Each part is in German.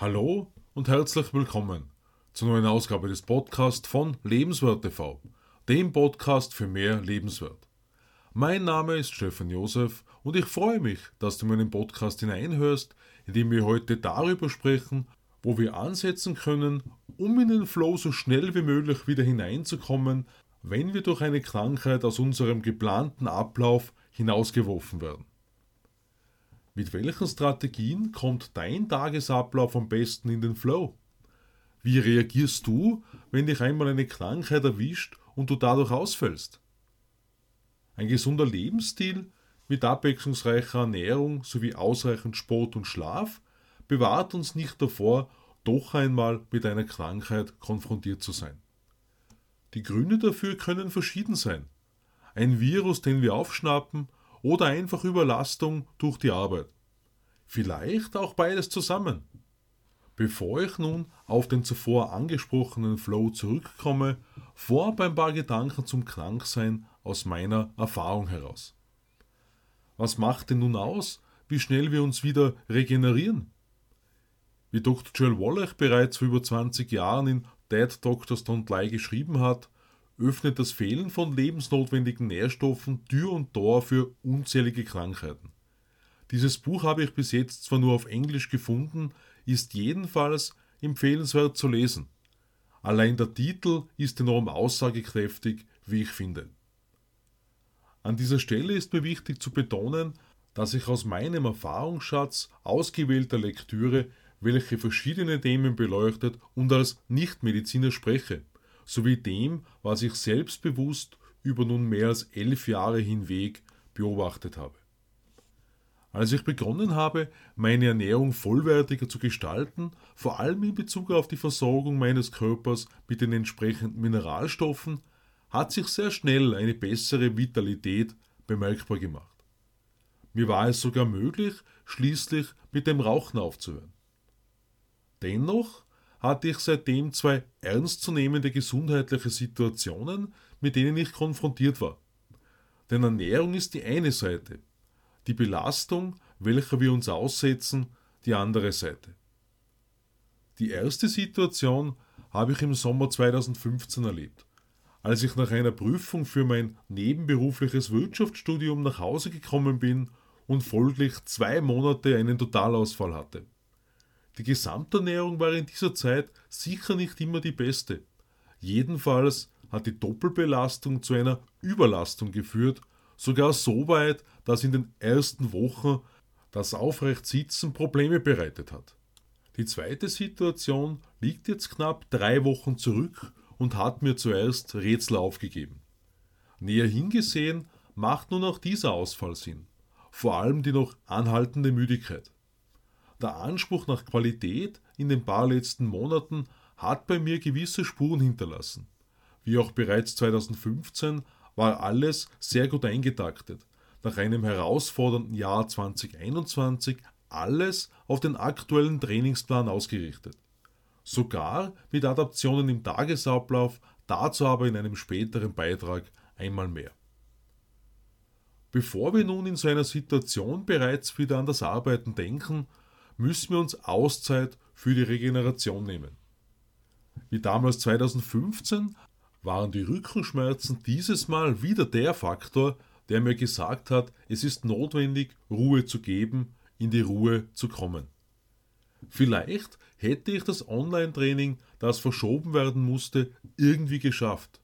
Hallo und herzlich willkommen zur neuen Ausgabe des Podcasts von Lebenswert TV, dem Podcast für mehr Lebenswert. Mein Name ist Stefan Josef und ich freue mich, dass du meinen Podcast hineinhörst, in dem wir heute darüber sprechen, wo wir ansetzen können, um in den Flow so schnell wie möglich wieder hineinzukommen, wenn wir durch eine Krankheit aus unserem geplanten Ablauf hinausgeworfen werden. Mit welchen Strategien kommt dein Tagesablauf am besten in den Flow? Wie reagierst du, wenn dich einmal eine Krankheit erwischt und du dadurch ausfällst? Ein gesunder Lebensstil mit abwechslungsreicher Ernährung sowie ausreichend Sport und Schlaf bewahrt uns nicht davor, doch einmal mit einer Krankheit konfrontiert zu sein. Die Gründe dafür können verschieden sein. Ein Virus, den wir aufschnappen, oder einfach Überlastung durch die Arbeit. Vielleicht auch beides zusammen. Bevor ich nun auf den zuvor angesprochenen Flow zurückkomme, vorab ein paar Gedanken zum Kranksein aus meiner Erfahrung heraus. Was macht denn nun aus, wie schnell wir uns wieder regenerieren? Wie Dr. Joel Wallach bereits vor über 20 Jahren in Dead Doctors Don't Lie geschrieben hat, öffnet das Fehlen von lebensnotwendigen Nährstoffen Tür und Tor für unzählige Krankheiten. Dieses Buch habe ich bis jetzt zwar nur auf Englisch gefunden, ist jedenfalls empfehlenswert zu lesen. Allein der Titel ist enorm aussagekräftig, wie ich finde. An dieser Stelle ist mir wichtig zu betonen, dass ich aus meinem Erfahrungsschatz ausgewählter Lektüre, welche verschiedene Themen beleuchtet und als Nichtmediziner spreche sowie dem, was ich selbstbewusst über nun mehr als elf Jahre hinweg beobachtet habe. Als ich begonnen habe, meine Ernährung vollwertiger zu gestalten, vor allem in Bezug auf die Versorgung meines Körpers mit den entsprechenden Mineralstoffen, hat sich sehr schnell eine bessere Vitalität bemerkbar gemacht. Mir war es sogar möglich, schließlich mit dem Rauchen aufzuhören. Dennoch hatte ich seitdem zwei ernstzunehmende gesundheitliche Situationen, mit denen ich konfrontiert war. Denn Ernährung ist die eine Seite, die Belastung, welcher wir uns aussetzen, die andere Seite. Die erste Situation habe ich im Sommer 2015 erlebt, als ich nach einer Prüfung für mein nebenberufliches Wirtschaftsstudium nach Hause gekommen bin und folglich zwei Monate einen Totalausfall hatte. Die Gesamternährung war in dieser Zeit sicher nicht immer die beste. Jedenfalls hat die Doppelbelastung zu einer Überlastung geführt, sogar so weit, dass in den ersten Wochen das Aufrechtsitzen Probleme bereitet hat. Die zweite Situation liegt jetzt knapp drei Wochen zurück und hat mir zuerst Rätsel aufgegeben. Näher hingesehen macht nun auch dieser Ausfall Sinn, vor allem die noch anhaltende Müdigkeit. Der Anspruch nach Qualität in den paar letzten Monaten hat bei mir gewisse Spuren hinterlassen. Wie auch bereits 2015 war alles sehr gut eingetaktet. Nach einem herausfordernden Jahr 2021 alles auf den aktuellen Trainingsplan ausgerichtet. Sogar mit Adaptionen im Tagesablauf, dazu aber in einem späteren Beitrag einmal mehr. Bevor wir nun in so einer Situation bereits wieder an das Arbeiten denken, müssen wir uns Auszeit für die Regeneration nehmen. Wie damals 2015 waren die Rückenschmerzen dieses Mal wieder der Faktor, der mir gesagt hat, es ist notwendig, Ruhe zu geben, in die Ruhe zu kommen. Vielleicht hätte ich das Online-Training, das verschoben werden musste, irgendwie geschafft.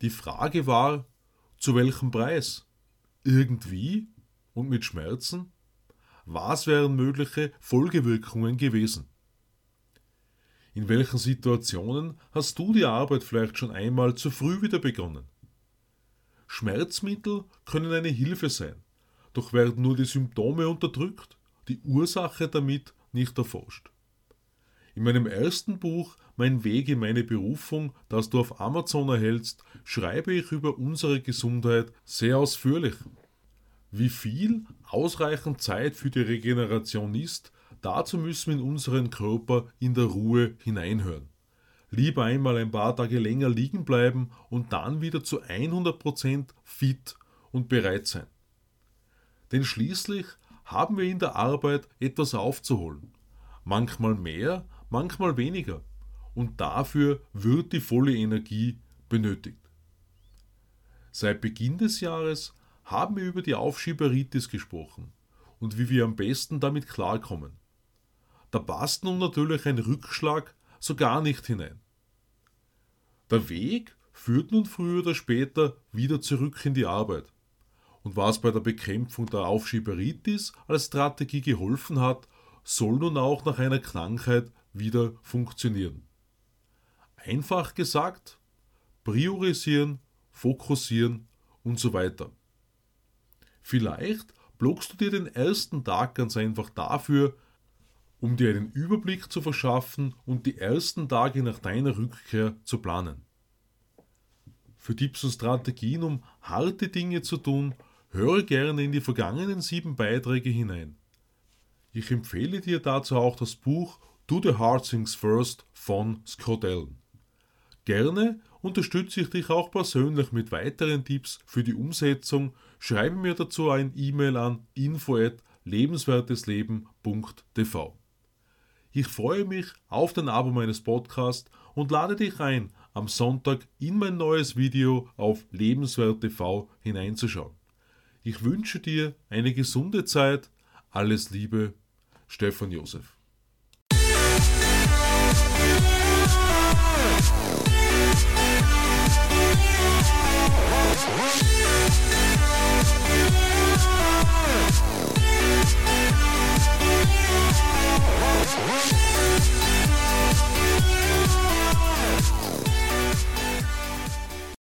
Die Frage war, zu welchem Preis? Irgendwie und mit Schmerzen? Was wären mögliche Folgewirkungen gewesen? In welchen Situationen hast du die Arbeit vielleicht schon einmal zu früh wieder begonnen? Schmerzmittel können eine Hilfe sein, doch werden nur die Symptome unterdrückt, die Ursache damit nicht erforscht. In meinem ersten Buch Mein Weg in meine Berufung, das du auf Amazon erhältst, schreibe ich über unsere Gesundheit sehr ausführlich. Wie viel ausreichend Zeit für die Regeneration ist, dazu müssen wir in unseren Körper in der Ruhe hineinhören. Lieber einmal ein paar Tage länger liegen bleiben und dann wieder zu 100% fit und bereit sein. Denn schließlich haben wir in der Arbeit etwas aufzuholen. manchmal mehr, manchmal weniger. Und dafür wird die volle Energie benötigt. Seit Beginn des Jahres haben wir über die Aufschieberitis gesprochen und wie wir am besten damit klarkommen. Da passt nun natürlich ein Rückschlag so gar nicht hinein. Der Weg führt nun früher oder später wieder zurück in die Arbeit. Und was bei der Bekämpfung der Aufschieberitis als Strategie geholfen hat, soll nun auch nach einer Krankheit wieder funktionieren. Einfach gesagt, priorisieren, fokussieren und so weiter. Vielleicht blockst du dir den ersten Tag ganz einfach dafür, um dir einen Überblick zu verschaffen und die ersten Tage nach deiner Rückkehr zu planen. Für Tipps und Strategien, um harte Dinge zu tun, höre gerne in die vergangenen sieben Beiträge hinein. Ich empfehle dir dazu auch das Buch Do the Hard Things First von Scott Allen. Gerne unterstütze ich dich auch persönlich mit weiteren Tipps für die Umsetzung. Schreibe mir dazu ein E-Mail an info@lebenswertesleben.tv. Ich freue mich auf den Abo meines Podcasts und lade dich ein, am Sonntag in mein neues Video auf Lebenswert TV hineinzuschauen. Ich wünsche dir eine gesunde Zeit. Alles Liebe, Stefan Josef. What?